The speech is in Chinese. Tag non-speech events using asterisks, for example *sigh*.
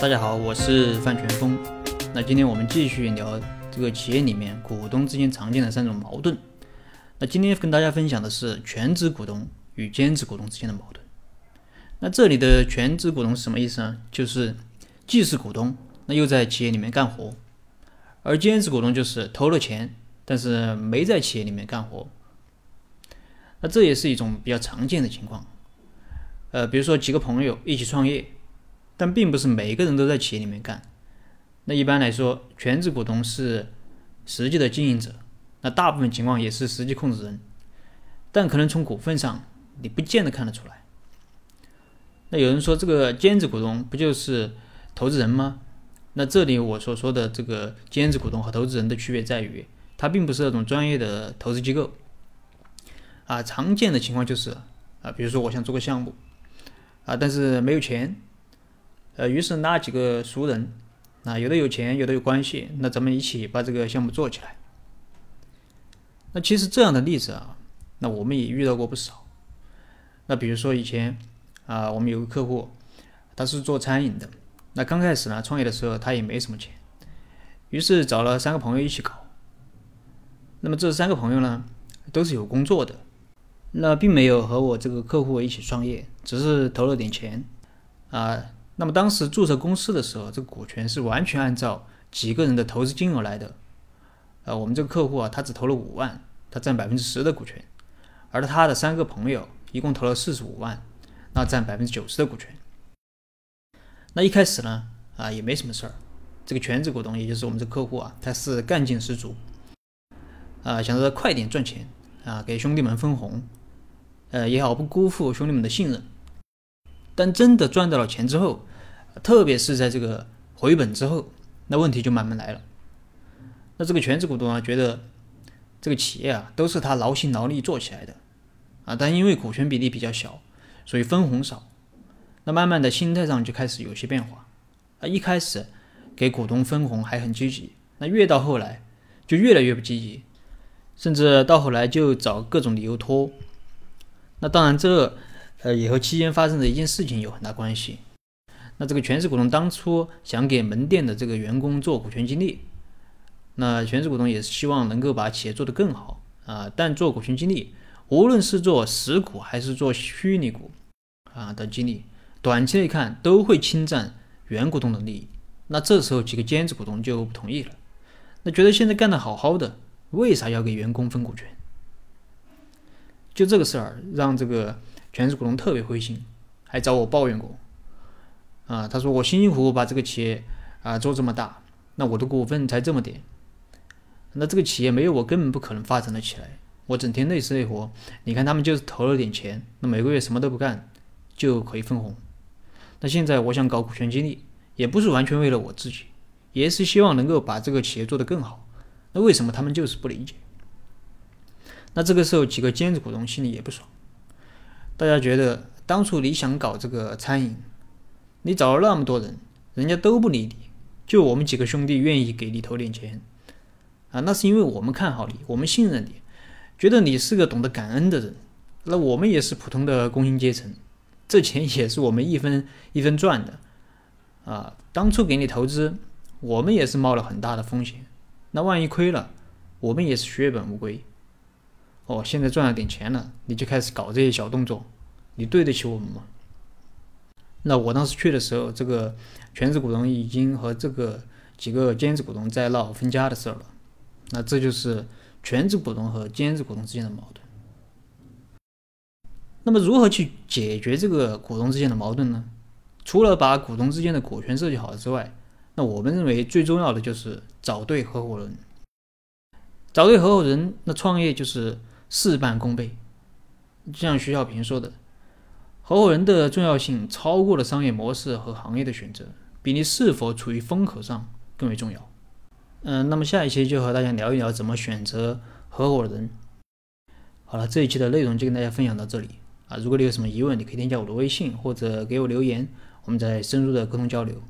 大家好，我是范全峰。那今天我们继续聊这个企业里面股东之间常见的三种矛盾。那今天跟大家分享的是全职股东与兼职股东之间的矛盾。那这里的全职股东是什么意思呢？就是既是股东，那又在企业里面干活；而兼职股东就是投了钱，但是没在企业里面干活。那这也是一种比较常见的情况。呃，比如说几个朋友一起创业。但并不是每个人都在企业里面干。那一般来说，全职股东是实际的经营者，那大部分情况也是实际控制人。但可能从股份上，你不见得看得出来。那有人说，这个兼职股东不就是投资人吗？那这里我所说的这个兼职股东和投资人的区别在于，他并不是那种专业的投资机构。啊，常见的情况就是啊，比如说我想做个项目，啊，但是没有钱。呃，于是拉几个熟人，啊，有的有钱，有的有关系，那咱们一起把这个项目做起来。那其实这样的例子啊，那我们也遇到过不少。那比如说以前啊，我们有个客户，他是做餐饮的，那刚开始呢，创业的时候他也没什么钱，于是找了三个朋友一起搞。那么这三个朋友呢，都是有工作的，那并没有和我这个客户一起创业，只是投了点钱，啊。那么当时注册公司的时候，这个股权是完全按照几个人的投资金额来的。呃，我们这个客户啊，他只投了五万，他占百分之十的股权，而他的三个朋友一共投了四十五万，那占百分之九十的股权。那一开始呢，啊也没什么事儿，这个全职股东也就是我们这客户啊，他是干劲十足，啊想着快点赚钱啊，给兄弟们分红，呃也好不辜负兄弟们的信任。但真的赚到了钱之后，特别是在这个回本之后，那问题就慢慢来了。那这个全职股东啊，觉得这个企业啊都是他劳心劳力做起来的啊，但因为股权比例比较小，所以分红少。那慢慢的心态上就开始有些变化啊，一开始给股东分红还很积极，那越到后来就越来越不积极，甚至到后来就找各种理由拖。那当然这。呃，也和期间发生的一件事情有很大关系。那这个全职股东当初想给门店的这个员工做股权激励，那全职股东也是希望能够把企业做得更好啊。但做股权激励，无论是做实股还是做虚拟股啊的激励，短期内看都会侵占原股东的利益。那这时候几个兼职股东就不同意了，那觉得现在干得好好的，为啥要给员工分股权？就这个事儿，让这个。全职股东特别灰心，还找我抱怨过。啊，他说我辛辛苦苦把这个企业啊做这么大，那我的股份才这么点，那这个企业没有我根本不可能发展的起来。我整天累死累活，你看他们就是投了点钱，那每个月什么都不干就可以分红。那现在我想搞股权激励，也不是完全为了我自己，也是希望能够把这个企业做得更好。那为什么他们就是不理解？那这个时候几个兼职股东心里也不爽。大家觉得当初你想搞这个餐饮，你找了那么多人，人家都不理你，就我们几个兄弟愿意给你投点钱，啊，那是因为我们看好你，我们信任你，觉得你是个懂得感恩的人。那我们也是普通的工薪阶层，这钱也是我们一分 *laughs* 一分赚的，啊，当初给你投资，我们也是冒了很大的风险，那万一亏了，我们也是血本无归。哦，现在赚了点钱了，你就开始搞这些小动作，你对得起我们吗？那我当时去的时候，这个全职股东已经和这个几个兼职股东在闹分家的事儿了。那这就是全职股东和兼职股东之间的矛盾。那么如何去解决这个股东之间的矛盾呢？除了把股东之间的股权设计好之外，那我们认为最重要的就是找对合伙人。找对合伙人，那创业就是。事半功倍，就像徐小平说的：“合伙人的重要性超过了商业模式和行业的选择，比你是否处于风口上更为重要。”嗯，那么下一期就和大家聊一聊怎么选择合伙人。好了，这一期的内容就跟大家分享到这里啊！如果你有什么疑问，你可以添加我的微信或者给我留言，我们再深入的沟通交流。